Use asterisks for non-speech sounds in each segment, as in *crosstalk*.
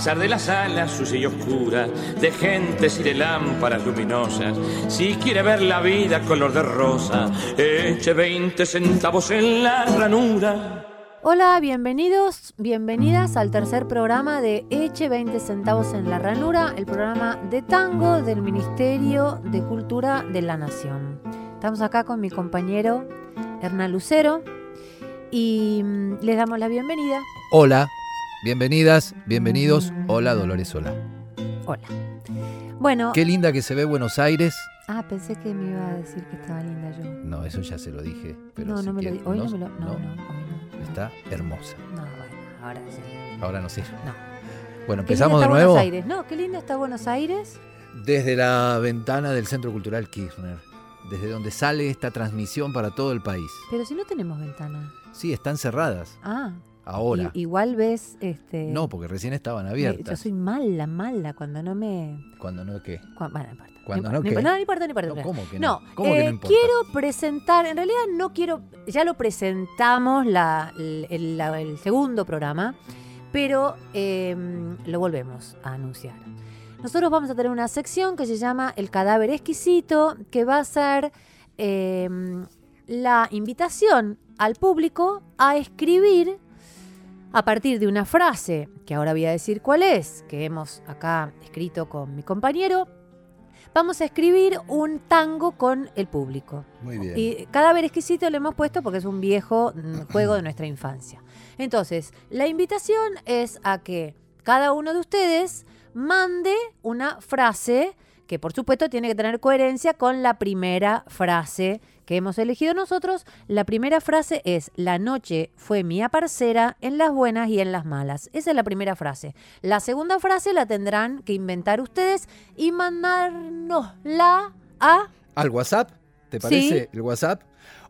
Pesar de las alas sucia y oscura, de gentes y de lámparas luminosas, si quiere ver la vida color de rosa, eche 20 centavos en la ranura. Hola, bienvenidos, bienvenidas al tercer programa de Eche 20 centavos en la ranura, el programa de tango del Ministerio de Cultura de la Nación. Estamos acá con mi compañero Hernán Lucero y mm, les damos la bienvenida. Hola, bienvenidas, bienvenidos. Hola, Dolores Hola. Hola. Bueno, Qué linda que se ve Buenos Aires. ah, pensé que me iba a decir que estaba linda yo. No, eso ya se lo dije. Pero no, si no me lo quiere- di- Hoy no, no, me lo. No, no, hoy no. Está hermosa. No, bueno, ahora sí. Ahora no sé. No. Bueno, Qué empezamos de nuevo. Buenos Aires. No, qué linda está Buenos Aires. Desde la ventana del Centro Cultural Kirchner. Desde donde sale esta transmisión para todo el país. Pero si no tenemos ventana. Sí, están cerradas. Ah. Ahora. i- igual ves, este. No, porque recién estaban abiertas. Yo soy mala, mala cuando no me. Cuando no, ¿qué? bueno, no importa. Cuando no, no, ¿qué? no, no importa, no importa. No. ¿Cómo que No, no? ¿Cómo que eh, no importa? quiero presentar, en realidad no quiero, ya lo presentamos la- el, el- la- el segundo programa, pero eh, lo volvemos a anunciar. Nosotros vamos a tener una sección que se llama El cadáver exquisito, que va a ser eh, la invitación al público a escribir a partir de una frase, que ahora voy a decir cuál es, que hemos acá escrito con mi compañero, vamos a escribir un tango con el público. Muy bien. Y cadáver exquisito le hemos puesto porque es un viejo mm, *clears throat* juego de nuestra infancia. Entonces, la invitación es a que cada uno de ustedes mande una frase que por supuesto tiene que tener coherencia con la primera frase que hemos elegido nosotros. La primera frase es, la noche fue mía parcera en las buenas y en las malas. Esa es la primera frase. La segunda frase la tendrán que inventar ustedes y mandárnosla a... ¿Al WhatsApp? ¿Te Sí. parece? El WhatsApp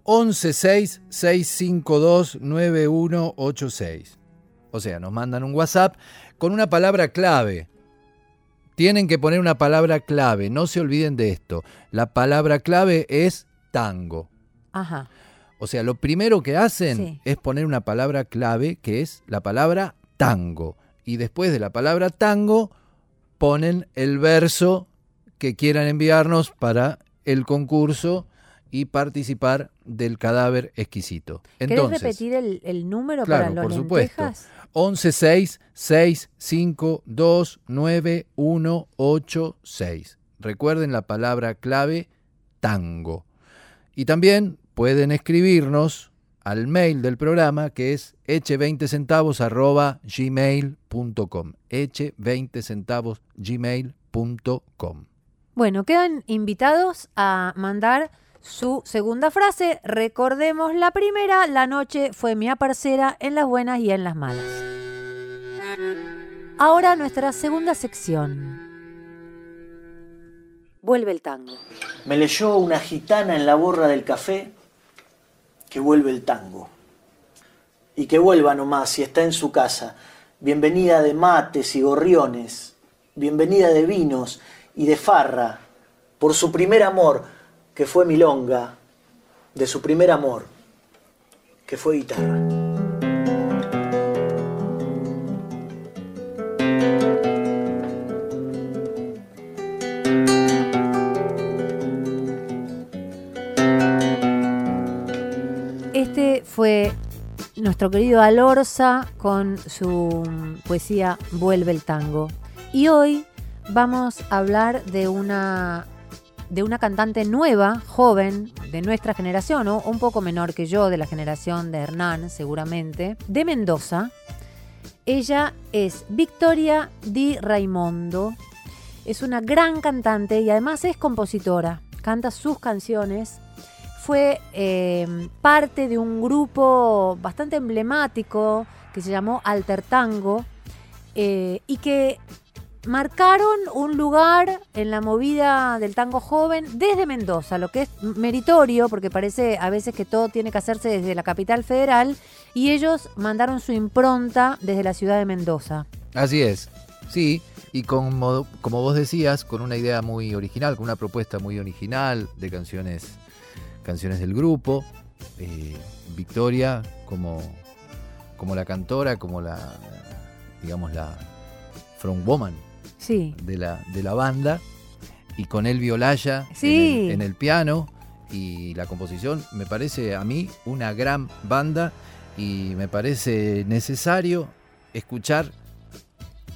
1166529186. O sea, nos mandan un WhatsApp con una palabra clave. Tienen que poner una palabra clave, no se olviden de esto. La palabra clave es tango. Ajá. O sea, lo primero que hacen Sí. es poner una palabra clave que es la palabra tango. Y después de la palabra tango ponen el verso que quieran enviarnos para el concurso y participar del cadáver exquisito. ¿Querés Entonces, repetir el, el número Claro, para los por supuesto. lentejas? 1166529186. Recuerden la palabra clave tango. Y también pueden escribirnos al mail del programa que es eche20 centavos arroba gmail.com. Eche20 centavos gmail.com. Bueno, quedan invitados a mandar su segunda frase. Recordemos la primera, la noche fue mi parcera en las buenas y en las malas. Ahora nuestra segunda sección. Vuelve el tango. Me leyó una gitana en la borra del café que vuelve el tango. Y que vuelva nomás si está en su casa. Bienvenida de mates y gorriones. Bienvenida de vinos y de farra. Por su primer amor, que fue milonga. De su primer amor, que fue guitarra. Fue nuestro querido Alorza con su poesía Vuelve el tango. Y hoy vamos a hablar de una de una cantante nueva, joven, de nuestra generación, o un poco menor que yo, de la generación de Hernán, seguramente, de Mendoza. Ella es Victoria Di Raimondo. Es una gran cantante y además es compositora. Canta sus canciones. Fue eh, parte de un grupo bastante emblemático que se llamó Alter Tango eh, y que marcaron un lugar en la movida del tango joven desde Mendoza, lo que es meritorio, porque parece a veces que todo tiene que hacerse desde la capital federal, y ellos mandaron su impronta desde la ciudad de Mendoza. Así es, sí, y como vos decías, con una idea muy original, con una propuesta muy original de canciones, canciones del grupo. Eh, Victoria como, como la cantora, como la, digamos, la frontwoman Sí. de la, de la banda y con el Violaya Sí. en, el, en el piano y la composición me parece a mí una gran banda y me parece necesario escuchar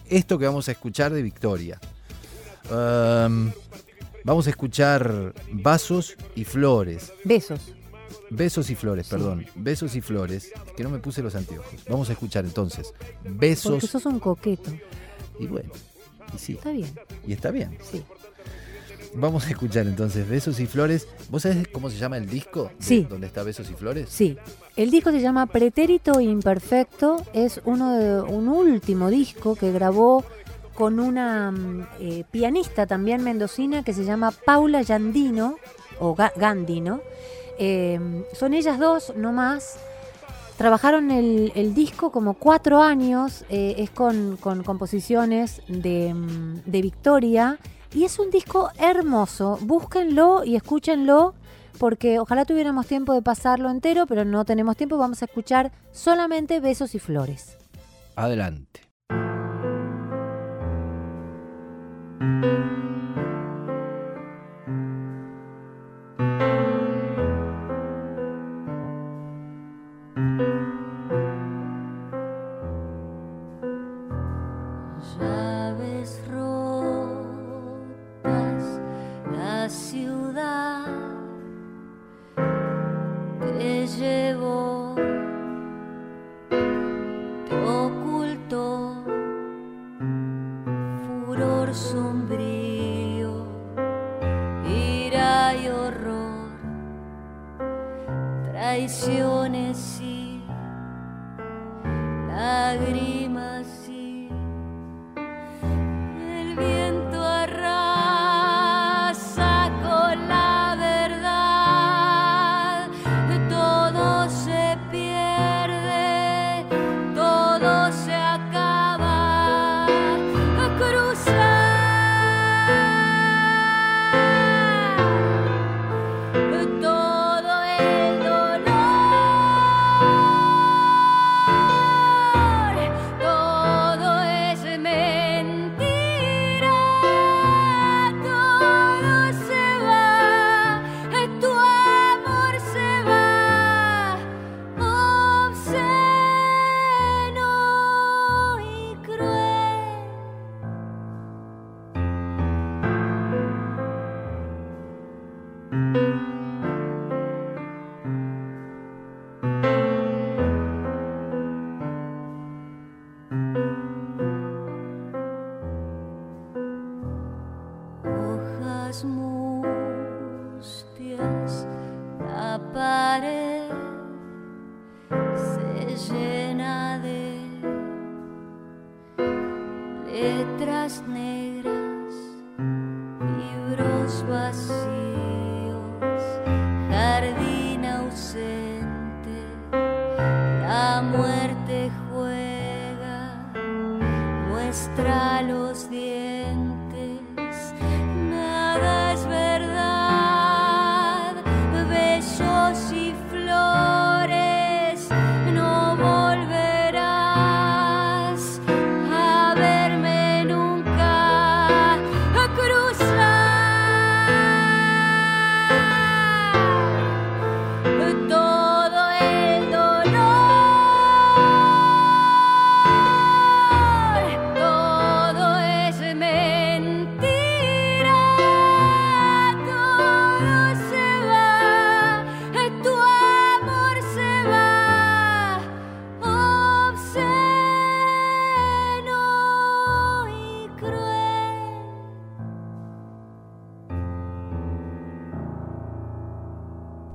esto que vamos a escuchar de Victoria. Um, vamos a escuchar Vasos y Flores. Besos. Besos y Flores, Sí. perdón. Besos y Flores. Que no me puse los anteojos. Vamos a escuchar entonces. Porque Besos sos un coqueto. y bueno. Y sí, Está bien, y está bien. sí. Vamos a escuchar entonces Besos y Flores. ¿Vos sabés cómo se llama el disco? Sí. ¿Dónde está Besos y Flores? Sí. El disco se llama Pretérito Imperfecto. Es uno de, un último disco que grabó con una mm, eh, pianista también mendocina que se llama Paula Yandino, o Ga- Gandino. Eh, son ellas dos nomás. Trabajaron el, el disco como cuatro años. eh, es con, con composiciones de, mm, de Victoria. Y es un disco hermoso. Búsquenlo y escúchenlo porque ojalá tuviéramos tiempo de pasarlo entero, pero no tenemos tiempo. Vamos a escuchar solamente Besos y Flores. Adelante. Música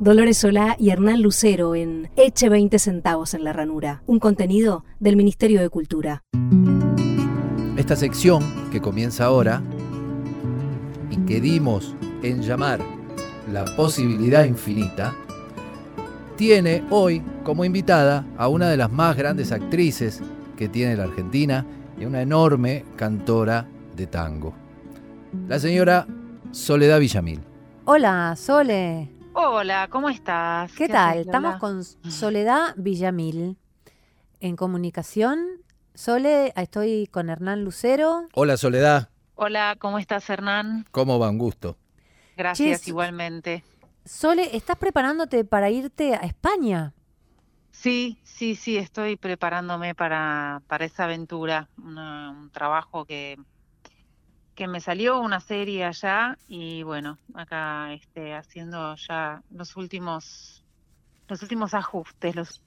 Dolores Solá y Hernán Lucero en Eche 20 centavos en la ranura, un contenido del Ministerio de Cultura. Esta sección que comienza ahora y que dimos en llamar la posibilidad infinita, tiene hoy como invitada a una de las más grandes actrices que tiene la Argentina y una enorme cantora de tango, la señora Soledad Villamil. Hola, Sole. Hola, ¿cómo estás? ¿Qué tal? haces, Estamos con Soledad Villamil en comunicación. Sole, estoy con Hernán Lucero. Hola Soledad, Hola, ¿cómo estás, Hernán? ¿cómo va? Un gusto. Gracias, igualmente. Sole, ¿estás preparándote para irte a España? Sí, sí, sí, estoy preparándome para, para esa aventura, una- un trabajo que, que me salió, una serie allá, y bueno, acá este, haciendo ya los últimos, los últimos ajustes, los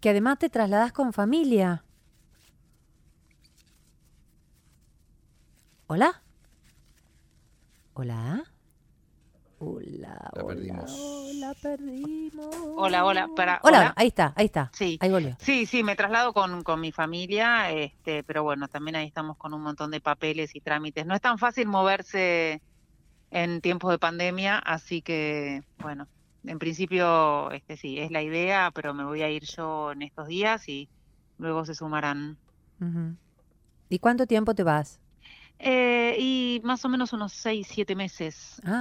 Que además te trasladas con familia. ¿Hola? ¿Hola? Hola. La hola, perdimos. Hola, perdimos. Hola, hola, para, Hola, hola. ahí está, ahí está. Sí. Ahí volvió. Sí, sí, me traslado con, con mi familia, este, pero bueno, también ahí estamos con un montón de papeles y trámites. No es tan fácil moverse en tiempos de pandemia, así que bueno, en principio, este sí, es la idea, pero me voy a ir yo en estos días y luego se sumarán. ¿Y cuánto tiempo te vas? Eh, y más o menos unos seis, siete meses, Ah.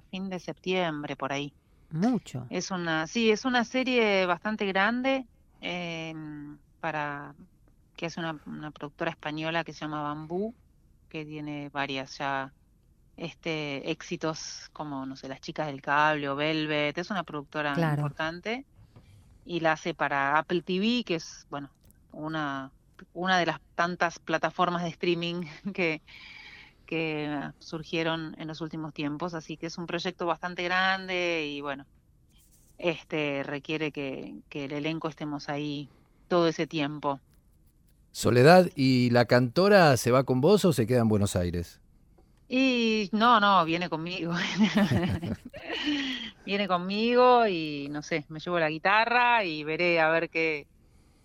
hasta fin de septiembre, por ahí. Mucho. Es una, sí, es una serie bastante grande em, para que es una, una productora española que se llama Bambú, que tiene varias ya este éxitos como no sé, Las chicas del cable o Velvet, es una productora Claro. importante y la hace para Apple TV, que es bueno, una una de las tantas plataformas de streaming *laughs* que que surgieron en los últimos tiempos, así que es un proyecto bastante grande y bueno, este requiere que, que el elenco estemos ahí todo ese tiempo. Soledad, ¿y la cantora se va con vos o se queda en Buenos Aires? Y no, no, viene conmigo. *laughs* Viene conmigo y no sé, me llevo la guitarra y veré a ver qué,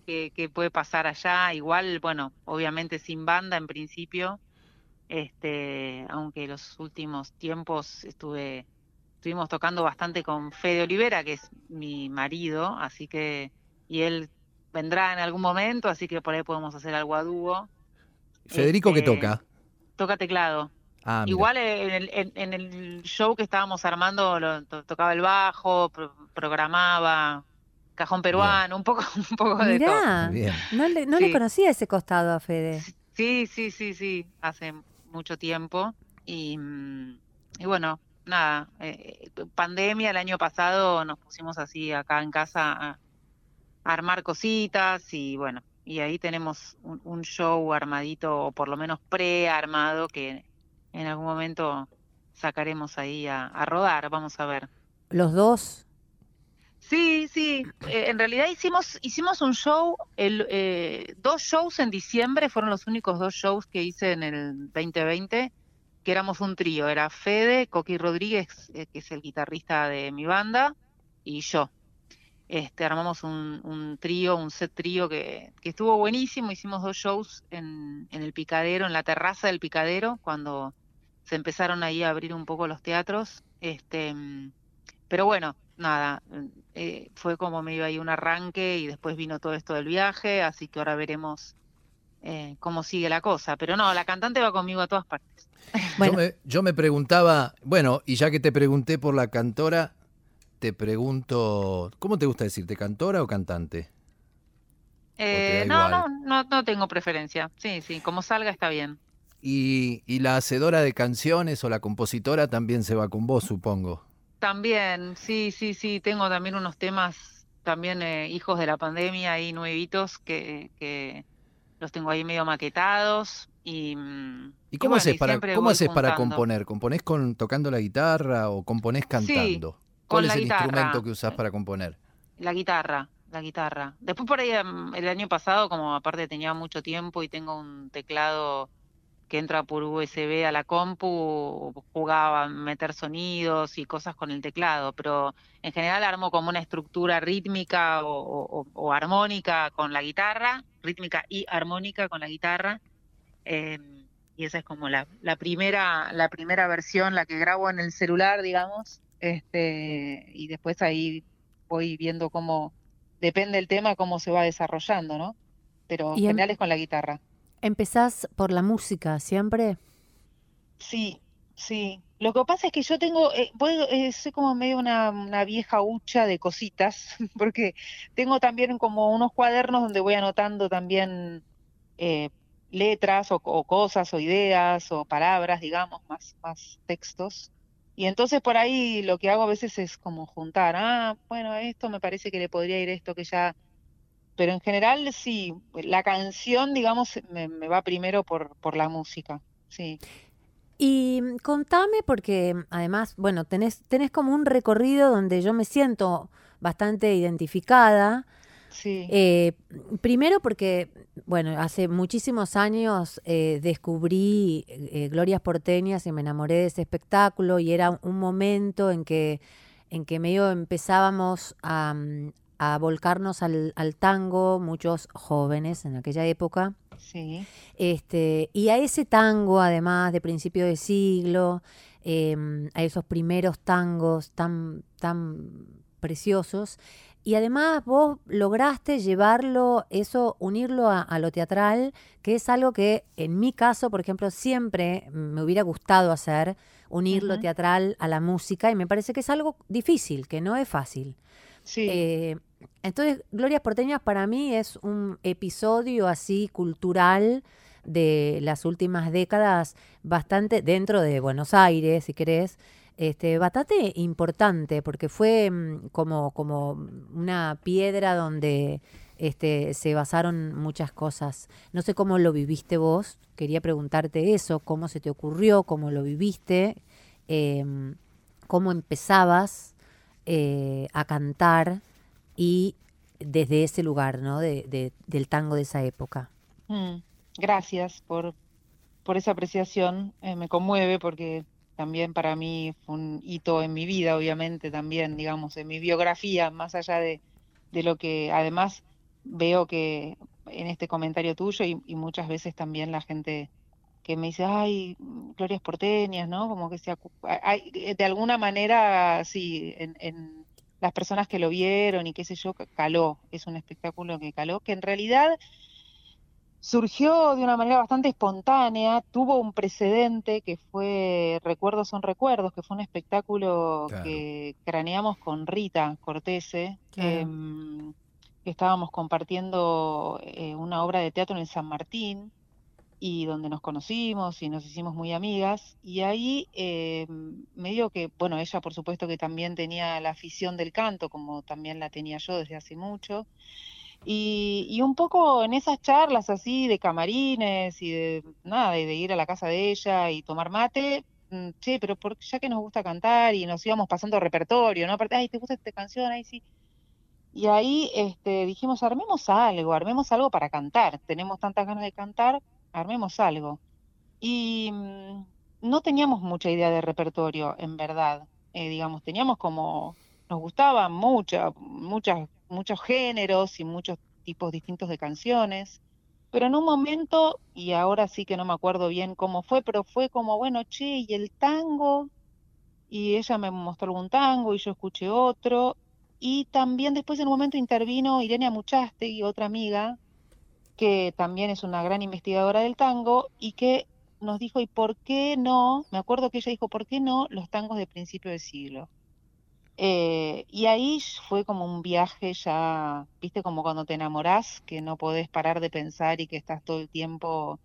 qué, qué puede pasar allá. Igual, bueno, obviamente sin banda en principio, este, aunque los últimos tiempos estuve, estuvimos tocando bastante con Fede Olivera, que es mi marido, así que, y él vendrá en algún momento, así que por ahí podemos hacer algo a dúo. Federico, ¿qué Este, toca? Toca teclado. Ah. Igual en el, en, en el show que estábamos armando lo- to- tocaba el bajo, pro- programaba, cajón peruano, un poco, *laughs* un poco de todo. Mirá, Muy bien. no, le, no le conocía ese costado a Fede. Sí, sí, sí, sí, hace mucho tiempo. Y, mm, y bueno, nada, eh, eh, pandemia el año pasado nos pusimos así acá en casa a, a armar cositas y bueno, y ahí tenemos un, un show armadito, o por lo menos pre-armado, que en algún momento sacaremos ahí a, a rodar, vamos a ver. Los dos. Sí, sí. eh, en realidad hicimos hicimos un show, el, eh, dos shows en diciembre, fueron los únicos dos shows que hice en el 2020, que éramos un trío. Era Fede, Coqui Rodríguez, eh, que es el guitarrista de mi banda, y yo. Este, armamos un, un trío, un set trío que, que estuvo buenísimo. Hicimos dos shows en, en el Picadero, en la terraza del Picadero, cuando se empezaron ahí a abrir un poco los teatros. Este, pero bueno, nada, eh, fue como medio ahí un arranque y después vino todo esto del viaje, así que ahora veremos eh, cómo sigue la cosa. Pero no, la cantante va conmigo a todas partes. *laughs* Bueno, Yo, me, yo me preguntaba, bueno, y ya que te pregunté por la cantora, te pregunto, ¿cómo te gusta decirte, cantora o cantante? Eh, no, no, no, no tengo preferencia. Sí, sí, como salga está bien. Y, y la hacedora de canciones o la compositora también se va con vos, supongo. También, sí, sí, sí, tengo también unos temas, también eh, hijos de la pandemia ahí nuevitos que, que los tengo ahí medio maquetados y... mm, ¿Y y cómo bueno, haces y para, cómo haces para componer? ¿Componés con, tocando la guitarra o componés cantando? ¿Cuál con es el guitarra. instrumento que usás para componer? La guitarra, la guitarra. Después por ahí em, el año pasado, como aparte tenía mucho tiempo y tengo un teclado que entra por USB a la compu, jugaba a meter sonidos y cosas con el teclado, pero en general armo como una estructura rítmica o, o- o armónica con la guitarra, rítmica y armónica con la guitarra. eh, y esa es como la, la primera, la primera versión, la que grabo en el celular, digamos. Este, y después ahí voy viendo cómo, depende del tema, cómo se va desarrollando, ¿no? Pero en em- general es con la guitarra. ¿Empezás por la música siempre? Sí, sí. Lo que pasa es que yo tengo, eh, voy- eh, soy como medio una, vieja hucha de cositas, *laughs* porque tengo también como unos cuadernos donde voy anotando también eh, letras o, o cosas o ideas o palabras, digamos, más, más textos. Y entonces por ahí lo que hago a veces es como juntar, ah, bueno, esto me parece que le podría ir esto que ya, pero en general sí, la canción, digamos, me, me va primero por, por la música, sí. Y mm, contame, porque mm, además, bueno, tenés, tenés como un recorrido donde yo me siento bastante identificada. Sí. Eh, primero porque, bueno, hace muchísimos años eh, descubrí eh, Glorias Porteñas y me enamoré de ese espectáculo y era un momento en que, en que medio empezábamos a, mm, a volcarnos al, al tango, muchos jóvenes en aquella época. Sí, Este, y a ese tango, además de principio de siglo, em, a esos primeros tangos tan, tan preciosos, y además vos lograste llevarlo, eso, unirlo a, a lo teatral, que es algo que en mi caso, por ejemplo, siempre me hubiera gustado hacer, unir lo teatral a la música, y me parece que es algo difícil, que no es fácil. sí, Eh, entonces, Glorias Porteñas para mí es un episodio así cultural de las últimas décadas, bastante dentro de Buenos Aires, si querés, este, bastante importante, porque fue mm, como, como una piedra donde este, se basaron muchas cosas. No sé cómo lo viviste vos, quería preguntarte eso, cómo se te ocurrió, cómo lo viviste, em, cómo empezabas eh, a cantar y desde ese lugar, ¿no? De, de- del tango de esa época. Mm, Gracias por, por esa apreciación. eh, me conmueve porque también para mí fue un hito en mi vida, obviamente, también, digamos, en mi biografía, más allá de, de lo que además veo que en este comentario tuyo y, y muchas veces también la gente que me dice, ay, Glorias Porteñas, ¿no? Como que se hay- de alguna manera, sí, en, en las personas que lo vieron y qué sé yo, caló, es un espectáculo que caló, que en realidad surgió de una manera bastante espontánea, tuvo un precedente que fue Recuerdos son recuerdos, que fue un espectáculo Claro. que craneamos con Rita Cortese, Claro. em, que estábamos compartiendo eh, una obra de teatro en San Martín y donde nos conocimos y nos hicimos muy amigas. Y ahí eh, me dio que, bueno, ella por supuesto que también tenía la afición del canto, como también la tenía yo desde hace mucho. Y, y un poco en esas charlas así de camarines y de nada, de, de ir a la casa de ella y tomar mate, mm, che, pero por, ya que nos gusta cantar y nos íbamos pasando repertorio, ¿no? Aparte, ay, ¿te gusta esta canción? Ay, sí. Y ahí este, dijimos, armemos algo, armemos algo para cantar. Tenemos tantas ganas de cantar, armemos algo. Y mm, no teníamos mucha idea de repertorio, en verdad. Eh, digamos, teníamos como, nos gustaban mucha, muchas, muchos géneros y muchos tipos distintos de canciones. Pero en un momento, y ahora sí que no me acuerdo bien cómo fue, pero fue como, bueno, che, y el tango, y ella me mostró algún tango y yo escuché otro. Y también después en un momento intervino Irene Amuchastegui, otra amiga, que también es una gran investigadora del tango y que nos dijo, ¿y por qué no? Me acuerdo que ella dijo, ¿por qué no los tangos de principio de siglo? Eh, y ahí fue como un viaje ya, viste, como cuando te enamorás, que no podés parar de pensar y que estás todo el tiempo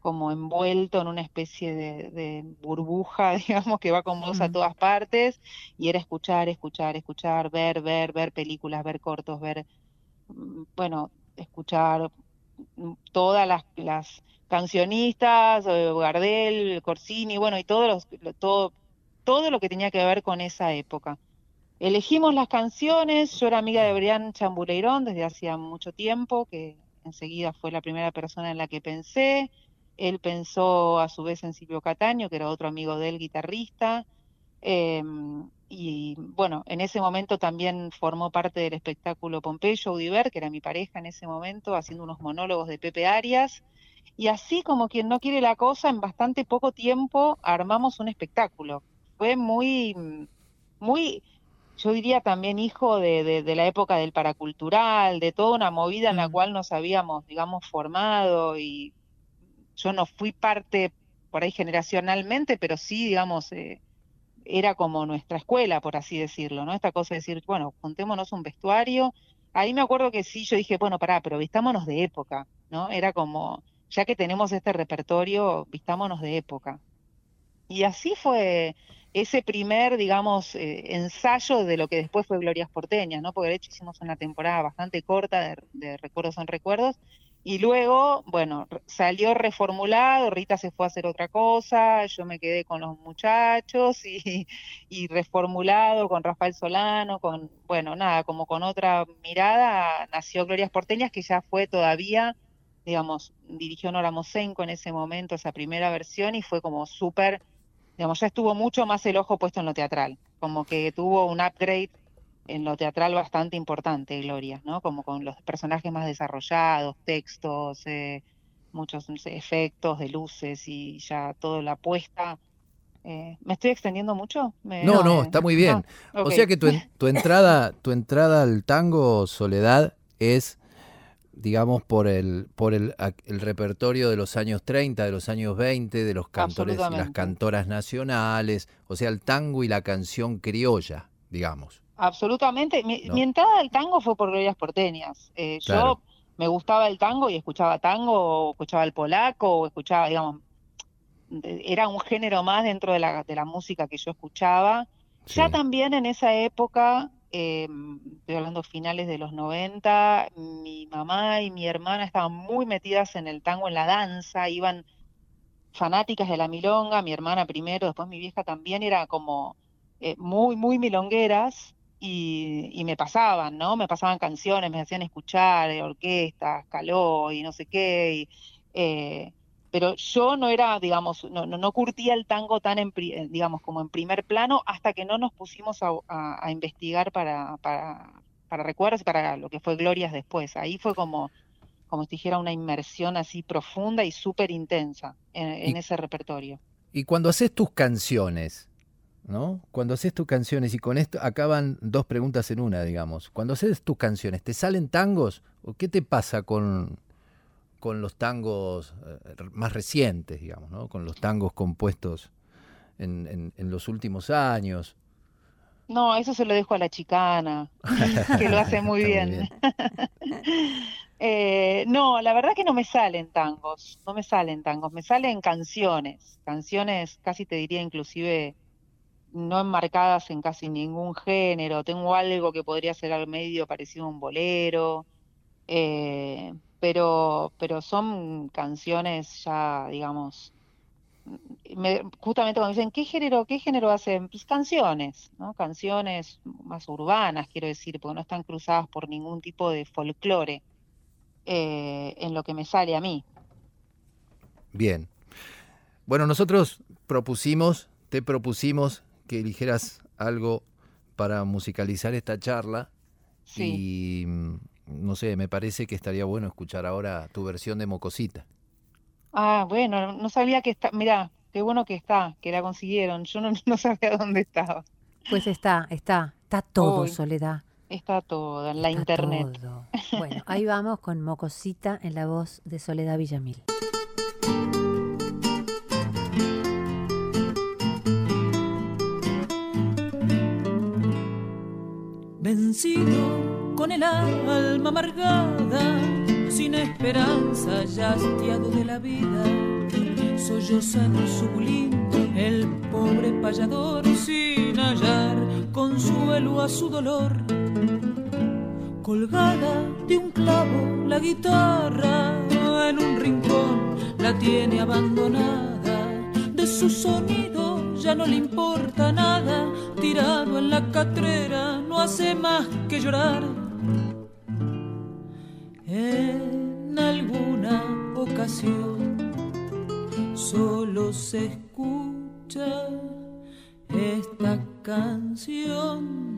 como envuelto en una especie de, de burbuja, *laughs* digamos, que va con vos a todas partes, y era escuchar, escuchar, escuchar, ver, ver, ver películas, ver cortos, ver, mm, bueno, escuchar todas las, cancionistas, eh, Gardel, Corsini, bueno, y todos los, lo- todo, todo lo que tenía que ver con esa época. Elegimos las canciones, yo era amiga de Brian Chambuleirón desde hacía mucho tiempo, que enseguida fue la primera persona en la que pensé. él pensó a su vez en Silvio Cataño, que era otro amigo de él, guitarrista. em, y bueno, en ese momento también formó parte del espectáculo Pompeyo Audiver, que era mi pareja en ese momento, haciendo unos monólogos de Pepe Arias. Y así como quien no quiere la cosa, en bastante poco tiempo armamos un espectáculo. Fue muy, muy, yo diría también hijo de, de- de la época del paracultural, de toda una movida en la Mm. cual nos habíamos, digamos, formado y yo no fui parte por ahí generacionalmente, pero sí, digamos, eh, era como nuestra escuela, por así decirlo, ¿no? Esta cosa de decir, bueno, juntémonos un vestuario. Ahí me acuerdo que sí, yo dije, bueno, pará, pero vistámonos de época, ¿no? Era como, ya que tenemos este repertorio, vistámonos de época. Y así fue ese primer, digamos, eh, ensayo de lo que después fue Glorias Porteñas, ¿no? Porque de hecho hicimos una temporada bastante corta de, Recuerdos son Recuerdos. Y luego, bueno, salió reformulado, Rita se fue a hacer otra cosa, yo me quedé con los muchachos y, *laughs* y reformulado con Rafael Solano, con, bueno, nada, como con otra mirada, nació Glorias Porteñas, que ya fue todavía, digamos, dirigió Nora Mosenko en ese momento, esa primera versión, y fue como súper, digamos, ya estuvo mucho más el ojo puesto en lo teatral, como que tuvo un upgrade en lo teatral bastante importante, Gloria, ¿no? Como con los personajes más desarrollados, textos, eh, muchos no sé, efectos de luces y ya toda la puesta. Eh, ¿me estoy extendiendo mucho? Me- No, no, eh, está muy bien. ah, O sea que tu, tu entrada, tu entrada al tango Soledad es, digamos, por el, por el, repertorio de los años 30, de los años 20, de los cantores y las cantoras nacionales, o sea, el tango y la canción criolla, digamos. Absolutamente. Mi, ¿no? mi entrada al tango fue por Glorias Porteñas. Eh, Claro. Yo me gustaba el tango y escuchaba tango, o escuchaba el polaco, o escuchaba, digamos, era un género más dentro de la, de la música que yo escuchaba. Ya también en esa época, eh, estoy hablando finales de los 90, mi mamá y mi hermana estaban muy metidas en el tango, en la danza, iban fanáticas de la milonga, mi hermana primero, después mi vieja también, era como eh, muy, muy milongueras y, y me pasaban, ¿no? Me pasaban canciones, me hacían escuchar eh, orquestas, caló y no sé qué, y, eh, pero yo no era, digamos, no, no, no curtía el tango tan, en, eh, digamos, como en primer plano hasta que no nos pusimos a, a- a investigar para, para, para recuerdos y para lo que fue Glorias después. Ahí fue como, como si dijera una inmersión así profunda y súper intensa en, en ese repertorio. Y cuando haces tus canciones, ¿no? Cuando haces tus canciones, y con esto acaban dos preguntas en una, digamos. Cuando haces tus canciones, ¿te salen tangos? ¿O qué te pasa con, con los tangos eh, más recientes, digamos, ¿no? Con los tangos compuestos en, en- en los últimos años. No, eso se lo dejo a la chicana, *laughs* que lo hace muy bien. *laughs* Eh, no, la verdad que no me salen tangos, no me salen tangos, me salen canciones, canciones casi te diría inclusive no enmarcadas en casi ningún género, tengo algo que podría ser al medio parecido a un bolero, eh, pero, pero son canciones ya, digamos, me- justamente cuando dicen, ¿qué género, qué género hacen? Pues canciones, ¿no? Canciones más urbanas, quiero decir, porque no están cruzadas por ningún tipo de folclore eh, en lo que me sale a mí. Bien. Bueno, nosotros propusimos, te propusimos que eligieras algo para musicalizar esta charla. Sí. Y mm, no sé, me parece que estaría bueno escuchar ahora tu versión de Mocosita. Ah, bueno, no sabía que está, mirá, qué bueno que está, que la consiguieron, yo no, *laughs* no sabía dónde estaba. Pues está, está, está todo, Uy, Soledad. Está todo en la está internet. todo. Bueno, ahí vamos con Mocosita en la voz de Soledad Villamil. Vencido con el alma amargada, sin esperanza, ya hastiado de la vida, solloza en su bulín el pobre payador sin hallar consuelo a su dolor. Colgada de un clavo la guitarra en un rincón la tiene abandonada. De su sonido ya no le importa nada. Tirado en la catrera no hace más que llorar. En alguna ocasión solo se escucha esta canción.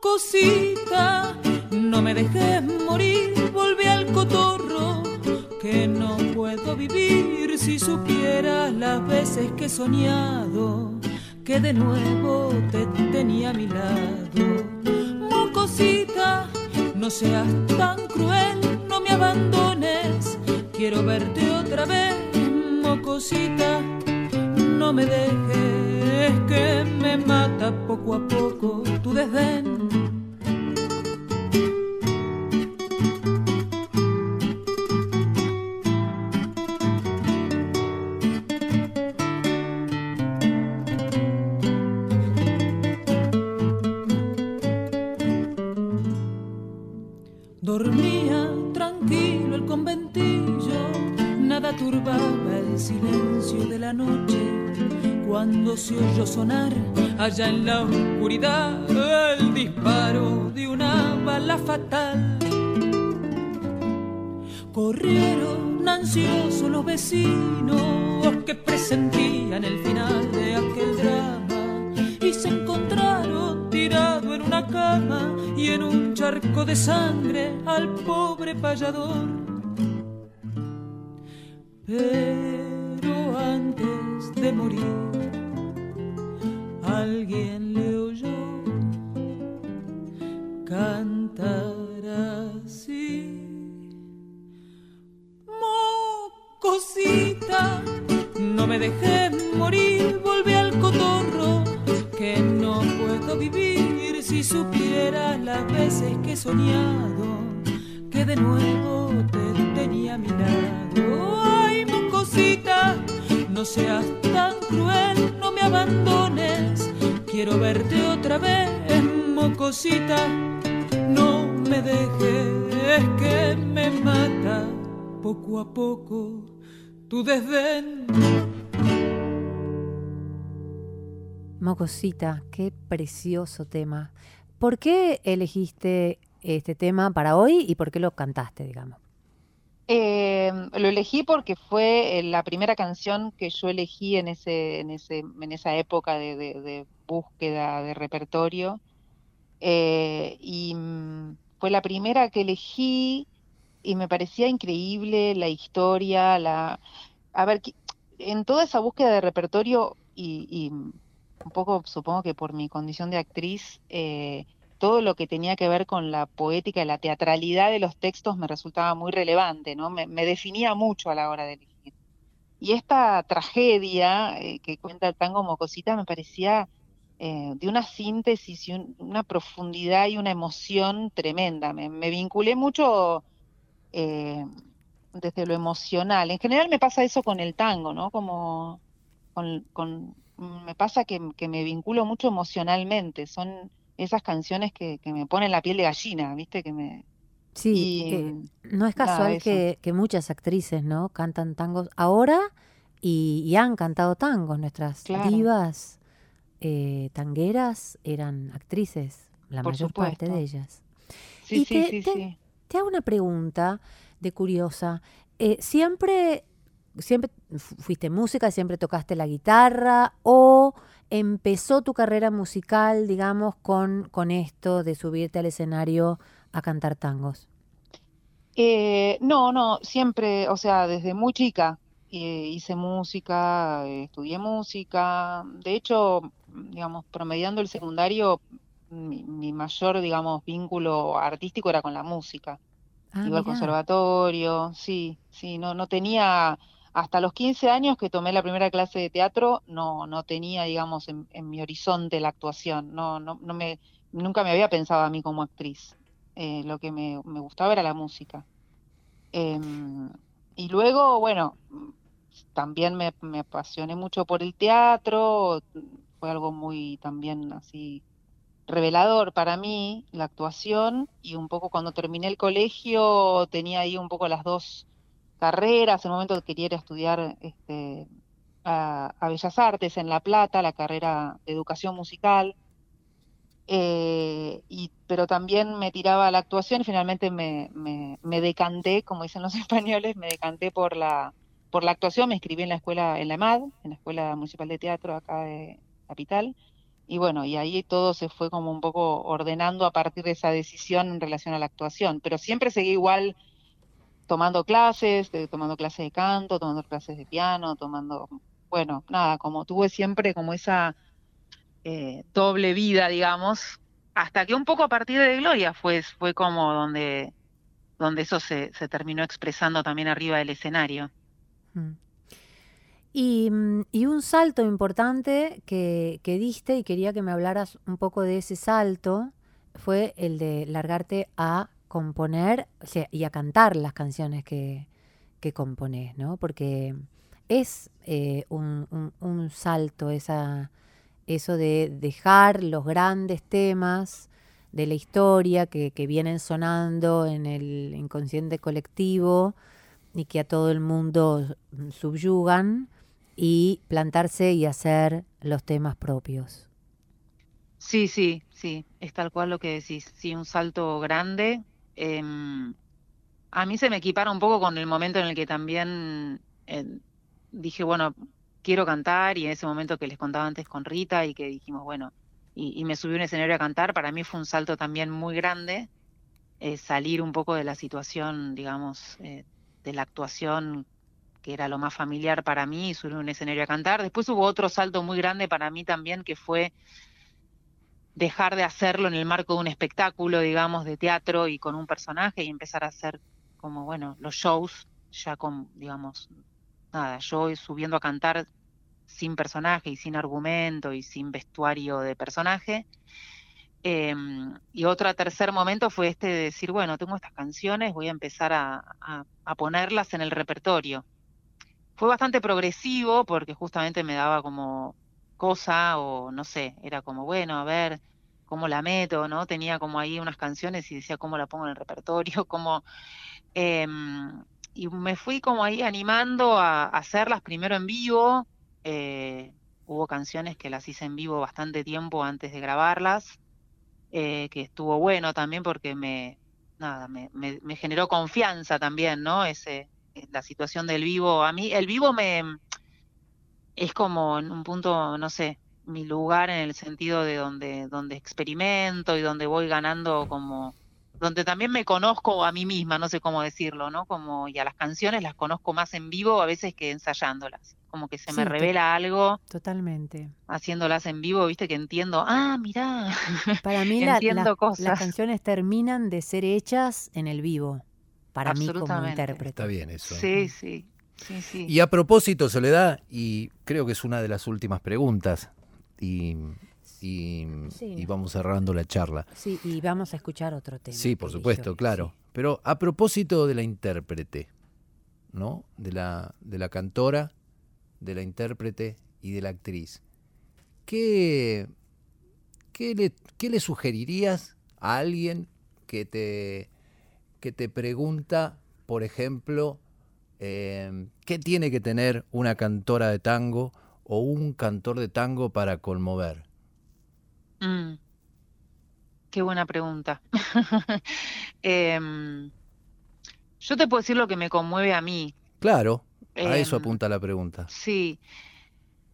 Mocosita, no me dejes morir, volví al cotorro, que no puedo vivir si supieras las veces que he soñado que de nuevo te tenía a mi lado. Mocosita, no seas tan cruel, no me abandones, quiero verte otra vez, mocosita, no me dejes que me mata poco a poco tu desdén. La noche. Cuando se oyó sonar allá en la oscuridad el disparo de una bala fatal. Corrieron ansiosos los vecinos que presentían el final de aquel drama y se encontraron tirado en una cama y en un charco de sangre al pobre payador. Antes de morir, alguien le oyó tu desdén. Mocosita, qué precioso tema. ¿Por qué elegiste este tema para hoy y por qué lo cantaste, digamos? Eh, lo elegí porque fue eh, la primera canción que yo elegí en ese, en ese, en esa época de, de- de búsqueda de repertorio. Eh, y mm, fue la primera que elegí y me parecía increíble la historia, la... A ver, en toda esa búsqueda de repertorio y, un poco supongo que por mi condición de actriz, eh, todo lo que tenía que ver con la poética y la teatralidad de los textos me resultaba muy relevante, ¿no? Me, definía mucho a la hora de elegir. Y esta tragedia eh, que cuenta el tango Mocosita me parecía eh, de una síntesis y un- una profundidad y una emoción tremenda. Me, me vinculé mucho eh, desde lo emocional. En general me pasa eso con el tango, ¿no? Como con, con- me pasa que, que me vinculo mucho emocionalmente. Son esas canciones que, que me ponen la piel de gallina, ¿viste? Que me, Sí, y, que no es casual que, que muchas actrices, ¿no? Cantan tangos ahora y, y han cantado tangos. Nuestras Claro. divas eh, tangueras eran actrices, la Por mayor parte de ellas. Sí, Y sí, te- sí, te- sí. Te hago una pregunta de curiosa. Eh, ¿Siempre, siempre fu- fuiste música, siempre tocaste la guitarra o empezó tu carrera musical, digamos, con, con esto de subirte al escenario a cantar tangos? Eh, no, no, siempre, o sea, desde muy chica eh, hice música, estudié música. De hecho, digamos, promediando el secundario, mi, mi mayor, digamos, vínculo artístico era con la música. Ah, Iba al conservatorio, sí, sí, no, no tenía, hasta los 15 años que tomé la primera clase de teatro, no, no tenía, digamos, en, en mi horizonte la actuación, no, no, no me, nunca me había pensado a mí como actriz. Eh, lo que me, me gustaba era la música. Em, y luego, bueno, también me, me apasioné mucho por el teatro, fue algo muy también así revelador para mí la actuación y un poco cuando terminé el colegio tenía ahí un poco las dos carreras, en el momento que quería ir a estudiar este, a, a Bellas Artes en La Plata, la carrera de educación musical, eh, y, pero también me tiraba a la actuación y finalmente me, me, me decanté, como dicen los *laughs* españoles, me decanté por la, por la actuación, me inscribí en la escuela, en la EMAD, en la Escuela Municipal de Teatro acá de Capital, y bueno, y ahí todo se fue como un poco ordenando a partir de esa decisión en relación a la actuación, pero siempre seguí igual tomando clases, de- tomando clases de canto, tomando clases de piano, tomando, bueno, nada, como tuve siempre como esa eh, doble vida, digamos, hasta que un poco a partir de Gloria fue, fue como donde, donde eso se, se terminó expresando también arriba del escenario. Mm. Y, mm, y un salto importante que, diste y quería que me hablaras un poco de ese salto fue el de largarte a componer y a cantar las canciones que, que componés, ¿no? Porque es eh, un, salto eso de dejar los grandes temas de la historia que, que vienen sonando en el inconsciente colectivo y que a todo el mundo mm, subyugan y plantarse y hacer los temas propios. Sí, sí, sí, es tal cual lo que decís. Sí, un salto grande. Em, a mí se me equipara un poco con el momento en el que también dije, bueno, quiero cantar y en ese momento que les contaba antes con Rita y que dijimos, bueno, y, y me subí a un escenario a cantar, para mí fue un salto también muy grande, eh, salir un poco de la situación, digamos, eh, de la actuación que era lo más familiar para mí, subir un escenario a cantar. Después hubo otro salto muy grande para mí también, que fue dejar de hacerlo en el marco de un espectáculo, digamos, de teatro y con un personaje y empezar a hacer como, bueno, los shows ya con, digamos, nada, yo subiendo a cantar sin personaje y sin argumento y sin vestuario de personaje. Em, y otro tercer momento fue este de decir, bueno, tengo estas canciones, voy a empezar a ponerlas en el repertorio. Fue bastante progresivo porque justamente me daba como cosa o no sé, era como, bueno, a ver cómo la meto, ¿no? Tenía como ahí unas canciones y decía cómo la pongo en el repertorio, *laughs* cómo... em, y me fui como ahí animando a, hacerlas primero en vivo. eh, hubo canciones que las hice en vivo bastante tiempo antes de grabarlas, eh, que estuvo bueno también porque me, nada, me, me- me generó confianza también, ¿no? Ese, la situación del vivo. A mí, el vivo me es como en un punto, no sé, mi lugar en el sentido de donde, donde experimento y donde voy ganando como, donde también me conozco a mí misma, no sé cómo decirlo, ¿no? Como, y a las canciones las conozco más en vivo a veces que ensayándolas. Como que se me Sí, revela algo Totalmente. haciéndolas en vivo, viste, que entiendo, ah, mirá, Para *laughs* mí la- la- entiendo las cosas. canciones terminan de ser hechas en el vivo, para mí como intérprete. Está bien eso. Sí, sí, sí, sí. Y a propósito, Soledad, y creo que es una de las últimas preguntas, y, y, Sí. y vamos cerrando la charla. Sí, y vamos a escuchar otro tema. Sí, por supuesto, claro. sí. Pero a propósito de la intérprete, ¿no? De la, de la cantora, de la intérprete y de la actriz. ¿Qué, qué, le, qué le sugerirías a alguien que te, que te pregunta, por ejemplo, eh, qué tiene que tener una cantora de tango o un cantor de tango para conmover? Mm, qué buena pregunta. *laughs* Em, yo te puedo decir lo que me conmueve a mí. Claro, a eso Em, apunta la pregunta. Sí,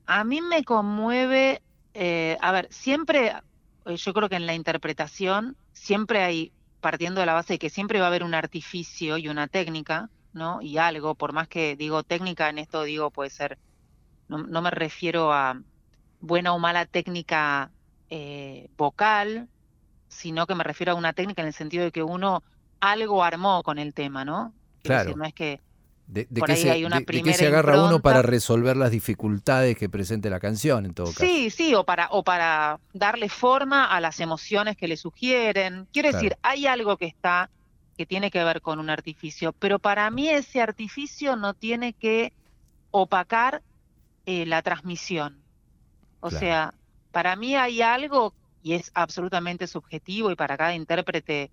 a mí me conmueve, eh, a ver, siempre, eh, yo creo que en la interpretación, siempre hay, partiendo de la base de que siempre va a haber un artificio y una técnica, ¿no? Y algo, por más que digo técnica, en esto digo puede ser, no, no me refiero a buena o mala técnica eh, vocal, sino que me refiero a una técnica en el sentido de que uno algo armó con el tema, ¿no? Quiero decir, Claro. no es que De, qué se, hay una de- de qué primera se agarra uno para resolver las dificultades que presente la canción, en todo caso. Sí, sí, o para, o para darle forma a las emociones que le sugieren. Quiero Claro. decir, hay algo que está, que tiene que ver con un artificio, pero para mí ese artificio no tiene que opacar eh, la transmisión. O Claro. sea, para mí hay algo, y es absolutamente subjetivo, y para cada intérprete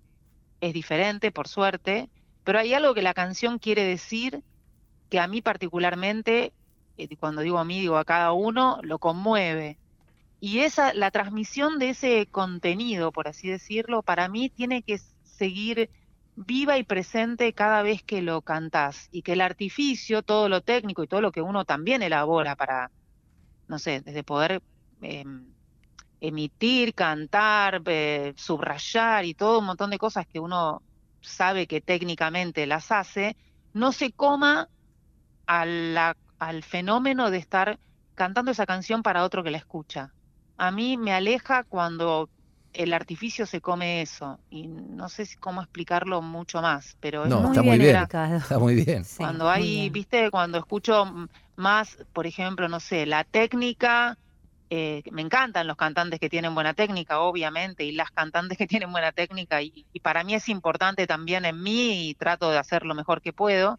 es diferente, por suerte, pero hay algo que la canción quiere decir que a mí particularmente, eh, cuando digo a mí, digo a cada uno, lo conmueve. y esa, la transmisión de ese contenido, por así decirlo, para mí tiene que seguir viva y presente cada vez que lo cantás y que el artificio, todo lo técnico y todo lo que uno también elabora para, no sé, desde poder em, emitir, cantar, eh, subrayar y todo un montón de cosas que uno sabe que técnicamente las hace, no se coma a la- al fenómeno de estar cantando esa canción para otro que la escucha. A mí me aleja cuando el artificio se come eso y no sé cómo explicarlo mucho más, pero es No, Muy está bien muy bien. Está muy bien. Cuando hay, bien. viste, cuando escucho más, por ejemplo, no sé, la técnica, eh, me encantan los cantantes que tienen buena técnica, obviamente, y las cantantes que *laughs* tienen buena técnica, y, para mí es importante también en mí y trato de hacer lo mejor que puedo,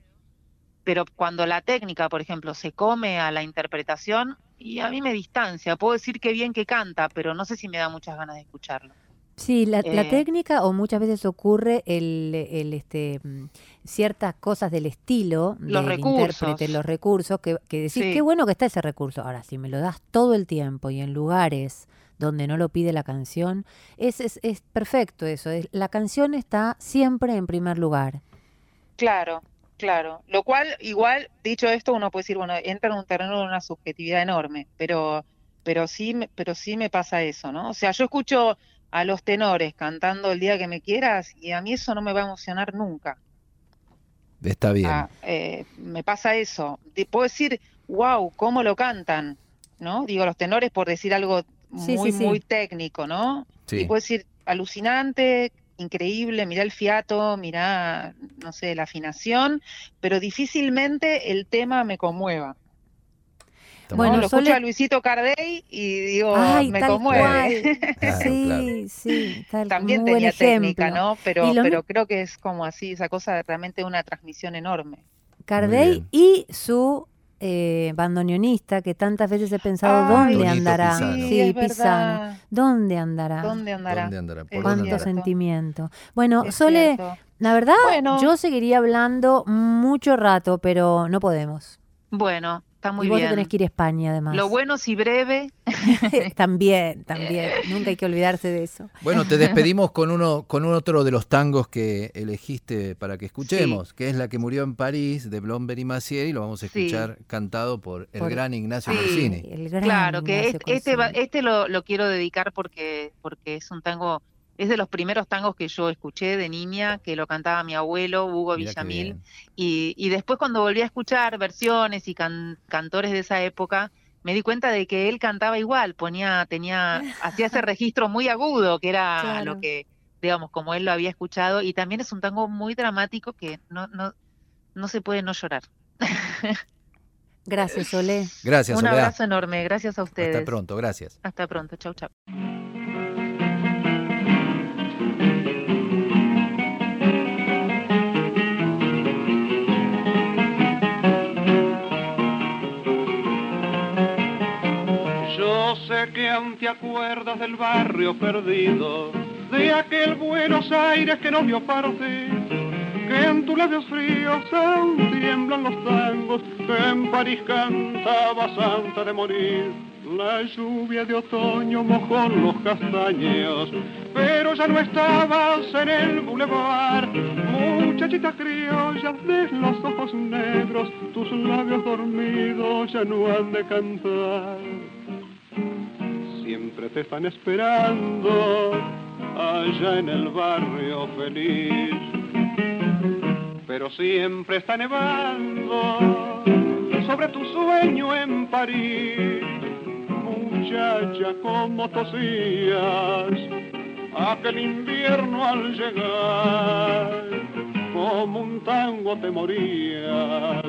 pero cuando la técnica, por ejemplo, se come a la interpretación, y a mí me distancia, puedo decir que bien que canta, pero no sé si me da muchas ganas de escucharlo. Sí, la, la Eh, técnica o muchas veces ocurre el, el, este mm, ciertas cosas del estilo Los del recursos. intérprete, los recursos que, que decís, Sí. qué bueno que está ese recurso. Ahora, si me lo das todo el tiempo y en lugares donde no lo pide la canción, es, es, es perfecto eso. es- la canción está siempre en primer lugar. Claro, claro. Lo cual, igual, dicho esto, uno puede decir, bueno, entra en un terreno de una subjetividad enorme, pero, pero sí, me- pero sí me pasa eso, ¿no? O sea, yo escucho a los tenores cantando el día que me quieras y a mí eso no me va a emocionar nunca. Está bien. Ah, eh, me pasa eso. Te puedo decir, wow, cómo lo cantan, ¿no? Digo, los tenores por decir algo Sí, muy, sí, sí. muy técnico, ¿no? Sí. Y puedo decir, alucinante, increíble, mirá el fiato, mirá, no sé, la afinación, pero difícilmente el tema me conmueva. Bueno, Lo escucho a Luisito Cardey y digo, Ay, me tal conmueve. cual. *laughs* Claro, sí, claro. sí, tal También tenía técnica, ejemplo. ¿no? Pero, mi- pero creo que es como así, esa cosa de realmente una transmisión enorme. Cardey y su eh, bandoneonista que tantas veces he pensado Ay, dónde andará. Pisano. Sí, Sí, es Pisano. ¿Dónde andará? ¿Dónde andará? ¿Dónde andará? ¿Por Es Cuánto cierto. sentimiento. Bueno, Es Sole, cierto. la verdad, Bueno. yo seguiría hablando mucho rato, pero no podemos. Bueno, está muy y vos te tenés que ir a España, además. Lo bueno si breve. *laughs* también, también. Nunca hay que olvidarse de eso. Bueno, te *laughs* despedimos con uno, con otro de los tangos que elegiste para que escuchemos, que es la que murió en París de Blomberg y Massier, y lo vamos a Sí. escuchar cantado por el Por- gran Ignacio Sí. Corsini. El gran Claro, que Ignacio este, este, va- Corsini. este lo, lo quiero dedicar porque, porque es un tango, es de los primeros tangos que yo escuché de niña, que lo cantaba mi abuelo, Hugo Mirá Villamil. Y, y después cuando volví a escuchar versiones y can- cantores de esa época, me di cuenta de que él cantaba igual, ponía, tenía, *laughs* hacía ese registro muy agudo, que era Claro. lo que, digamos, como él lo había escuchado, y también es un tango muy dramático que no, no, no se puede no llorar. Gracias, Solé. *laughs* Gracias, un Soledad. abrazo enorme, gracias a ustedes. Hasta pronto, gracias. Hasta pronto, chau, chau. Que aún te acuerdas del barrio perdido, de aquel Buenos Aires que nos vio partir, que en tus labios fríos aún tiemblan los tangos, que en París cantabas antes de morir. La lluvia de otoño mojó los castaños, pero ya no estabas en el bulevar. Muchachitas criollas de los ojos negros, tus labios dormidos ya no han de cantar siempre te están esperando allá en el barrio feliz. Pero siempre está nevando sobre tu sueño en París. Muchacha, como tosías aquel invierno al llegar, como un tango te morías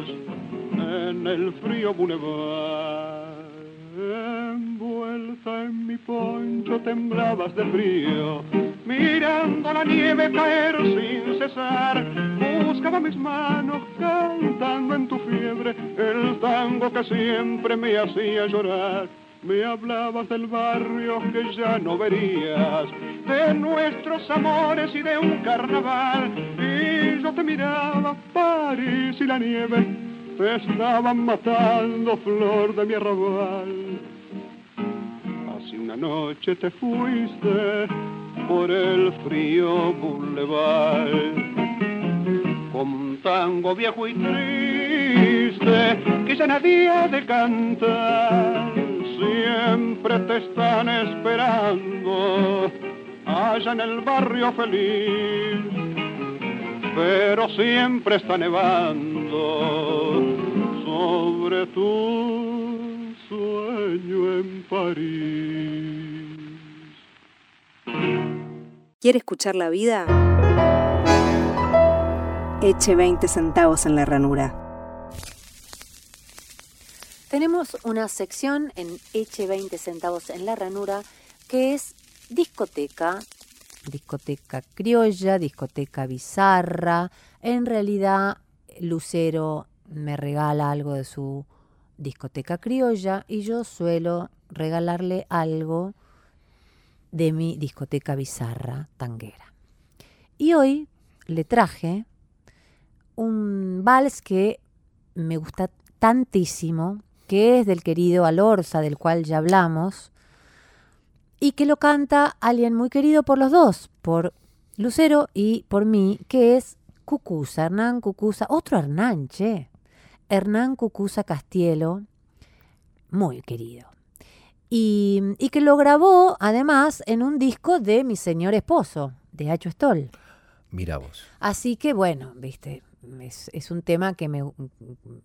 en el frío bulevar. En mi poncho temblabas de frío, mirando la nieve caer sin cesar. Buscaba mis manos cantando en tu fiebre el tango que siempre me hacía llorar. Me hablabas del barrio que ya no verías, de nuestros amores y de un carnaval. Y yo te miraba, París y la nieve te estaban matando, flor de mi arrabal. Una noche te fuiste por el frío boulevard. Como un tango viejo y triste que ya nadie ha de cantar. Siempre te están esperando allá en el barrio feliz. Pero siempre está nevando sobre tu sueño en París. ¿Quiere escuchar la vida? Eche 20 centavos en la ranura. Tenemos una sección en Eche 20 centavos en la ranura que es discoteca, discoteca criolla, discoteca bizarra. En realidad, Lucero me regala algo de su discoteca criolla y yo suelo regalarle algo de mi discoteca bizarra tanguera. Y hoy le traje un vals que me gusta tantísimo, que es del querido Alorza, del cual ya hablamos, y que lo canta alguien muy querido por los dos, por Lucero y por mí, que es Cucuza, Hernán Cucuza, otro Hernán, che, Hernán Cucuza Castielo, muy querido. Y, y que lo grabó además en un disco de mi señor esposo, de Hacho Stoll. Mira vos. Así que bueno, viste, es, es un tema que me,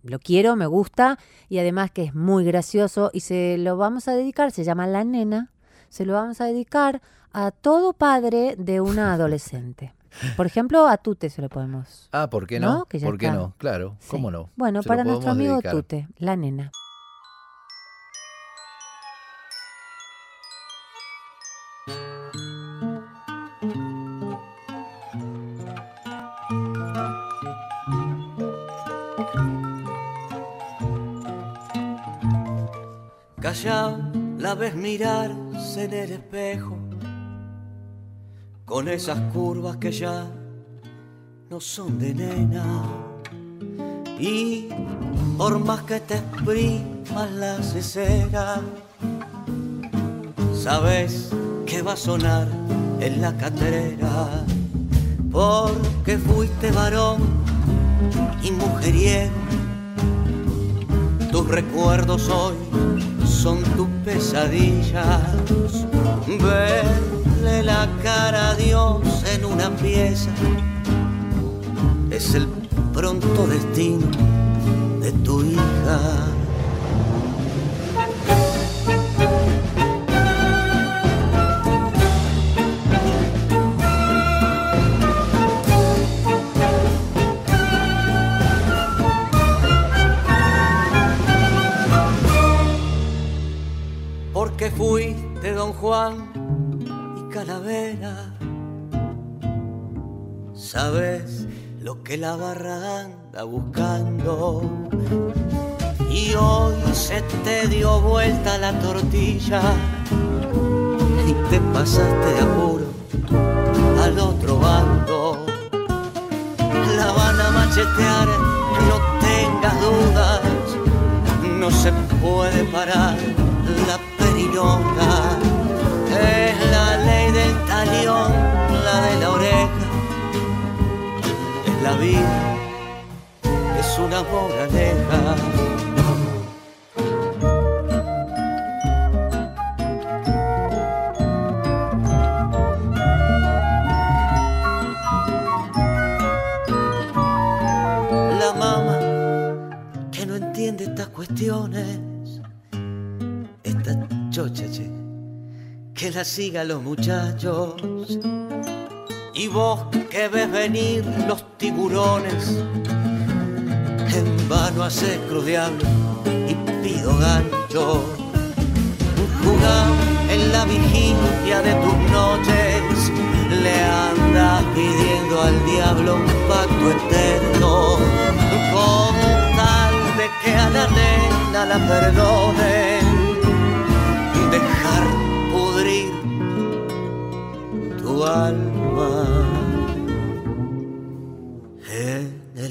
lo quiero, me gusta y además que es muy gracioso y se lo vamos a dedicar, se llama La Nena, se lo vamos a dedicar a todo padre de una *laughs* adolescente. Por ejemplo, a Tute se lo podemos. Ah, ¿por qué no? ¿No? Que ya ¿Por qué está. no? Claro, Sí. ¿cómo no? Bueno, Se para nuestro amigo dedicar. Tute, La Nena. Callao, la ves mirarse en el espejo, con esas curvas que ya no son de nena. Y por más que te exprimas la cesera, sabes que va a sonar en la catrera, porque fuiste varón y mujeriego tus recuerdos hoy son tus pesadillas. Verle la cara a Dios en una pieza es el pronto destino de tu hija. Que la barra anda buscando. Y hoy se te dio vuelta la tortilla y te pasaste de apuro al otro bando. La van a machetear, no tengas dudas, no se puede parar la perinola. Es la ley del talión, la de la oreja. La vida, es una moraleja. La mamá que no entiende estas cuestiones esta chocha, che, que la siga los muchachos. Que ves venir los tiburones, en vano haces cruz diablo y pido gancho. Jugá en la vigilia de tus noches, le andas pidiendo al diablo un pacto eterno, con tal de que a la nena la perdonen dejar pudrir tu alma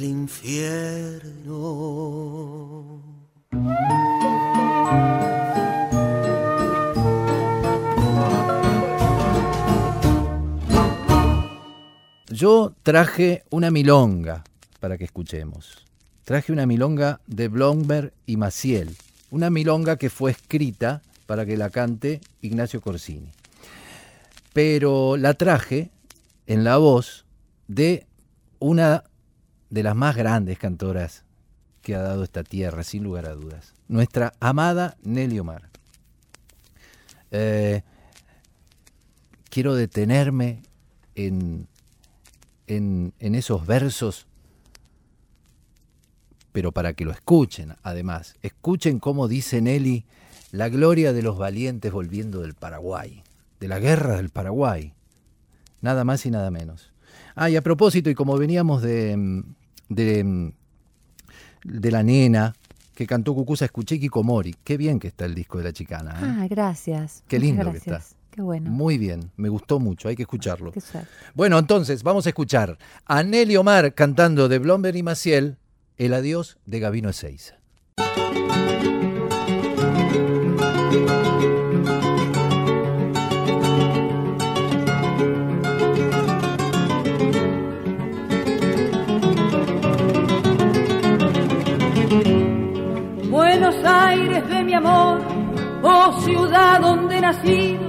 infierno. Yo traje una milonga para que escuchemos. Traje una milonga de Blomberg y Maciel. Una milonga que fue escrita para que la cante Ignacio Corsini. Pero la traje en la voz de una de las más grandes cantoras que ha dado esta tierra, sin lugar a dudas. Nuestra amada Nelly Omar. Eh, quiero detenerme en, en, en esos versos, pero para que lo escuchen, además. Escuchen cómo dice Nelly la gloria de los valientes volviendo del Paraguay, de la guerra del Paraguay. Nada más y nada menos. Ah, y a propósito, y como veníamos de, de, de la nena que cantó Cucusa, escuché Kikomori. Qué bien que está el disco de la chicana. ¿eh? Ah, gracias. Qué lindo que está. Qué bueno. Muy bien, me gustó mucho, hay que escucharlo. Qué. Bueno, entonces vamos a escuchar a Nelly Omar cantando de Blomberg y Maciel El adiós de Gabino Ezeiza. Amor, oh ciudad donde he nacido,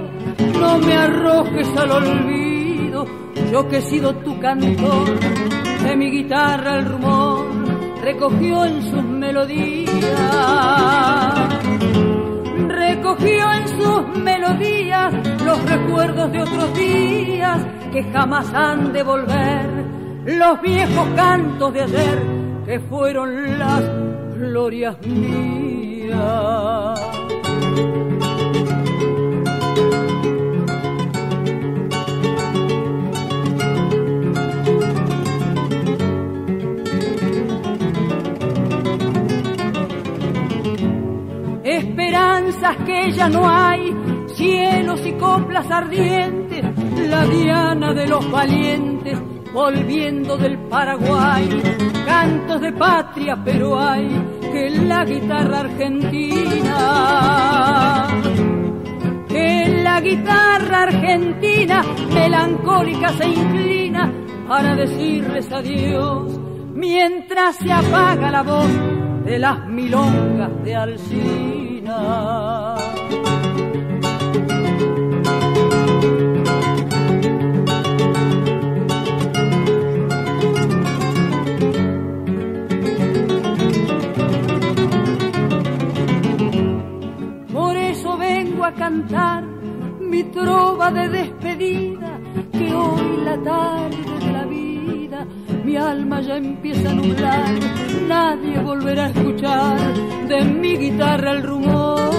no me arrojes al olvido, yo que he sido tu cantor, de mi guitarra el rumor recogió en sus melodías, recogió en sus melodías los recuerdos de otros días que jamás han de volver, los viejos cantos de ayer que fueron las glorias mías. Esperanzas que ya no hay, cielos y coplas ardientes, la diana de los valientes volviendo del Paraguay, cantos de patria, pero hay que la guitarra argentina, que la guitarra argentina melancólica se inclina para decirles adiós, mientras se apaga la voz de las milongas de Alcina. Mi trova de despedida, que hoy la tarde de la vida mi alma ya empieza a nublar, nadie volverá a escuchar de mi guitarra el rumor,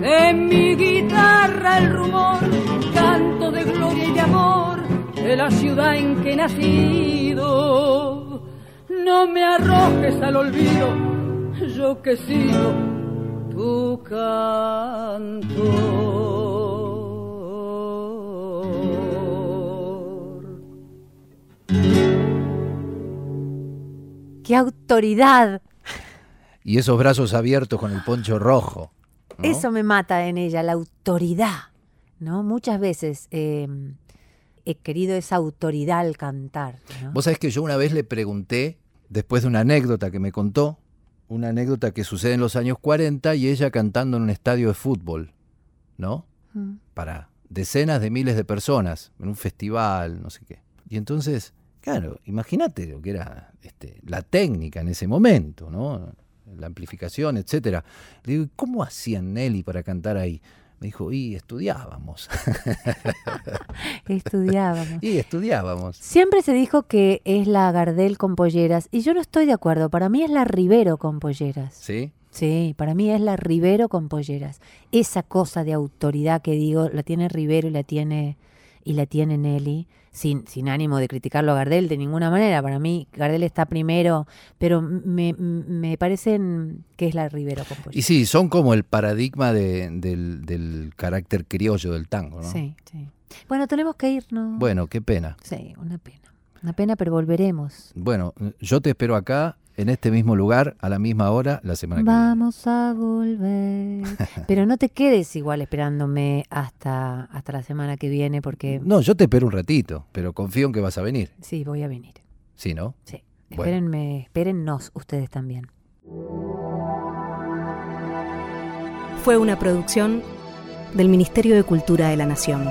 de mi guitarra el rumor, canto de gloria y de amor de la ciudad en que he nacido. No me arrojes al olvido, yo que sigo tu cantor. ¡Qué autoridad! Y esos brazos abiertos con el poncho rojo. ¿no? Eso me mata en ella, la autoridad. ¿no? Muchas veces eh, he querido esa autoridad al cantar. ¿no? Vos sabés que yo una vez le pregunté, después de una anécdota que me contó, una anécdota que sucede en los años 40 y ella cantando en un estadio de fútbol, ¿no? Mm. Para decenas de miles de personas, en un festival, no sé qué. Y entonces, claro, imagínate lo que era este, la técnica en ese momento, ¿no? La amplificación, etcétera. Le digo, ¿cómo hacían Nelly para cantar ahí? Me dijo, y estudiábamos. *laughs* Estudiábamos. y estudiábamos. Siempre se dijo que es la Gardel con polleras y yo no estoy de acuerdo. Para mí es la Rivero con polleras. ¿Sí? Sí, para mí es la Rivero con polleras. Esa cosa de autoridad que digo, la tiene Rivero y la tiene y la tiene Nelly, sin, sin ánimo de criticarlo a Gardel de ninguna manera. Para mí, Gardel está primero, pero me, me parecen que es la Rivero. Y sí, son como el paradigma de- del, del carácter criollo del tango, ¿no? Sí, sí. Bueno, tenemos que irnos. Bueno, qué pena. Sí, una pena. Una pena, pero volveremos. Bueno, yo te espero acá en este mismo lugar, a la misma hora, la semana que viene. Vamos a volver. *laughs* Pero no te quedes igual esperándome hasta, hasta la semana que viene porque No, yo te espero un ratito, pero confío en que vas a venir. sí, voy a venir. ¿Sí, no? Sí. Bueno. Espérenme, espérennos ustedes también. Fue una producción del Ministerio de Cultura de la Nación.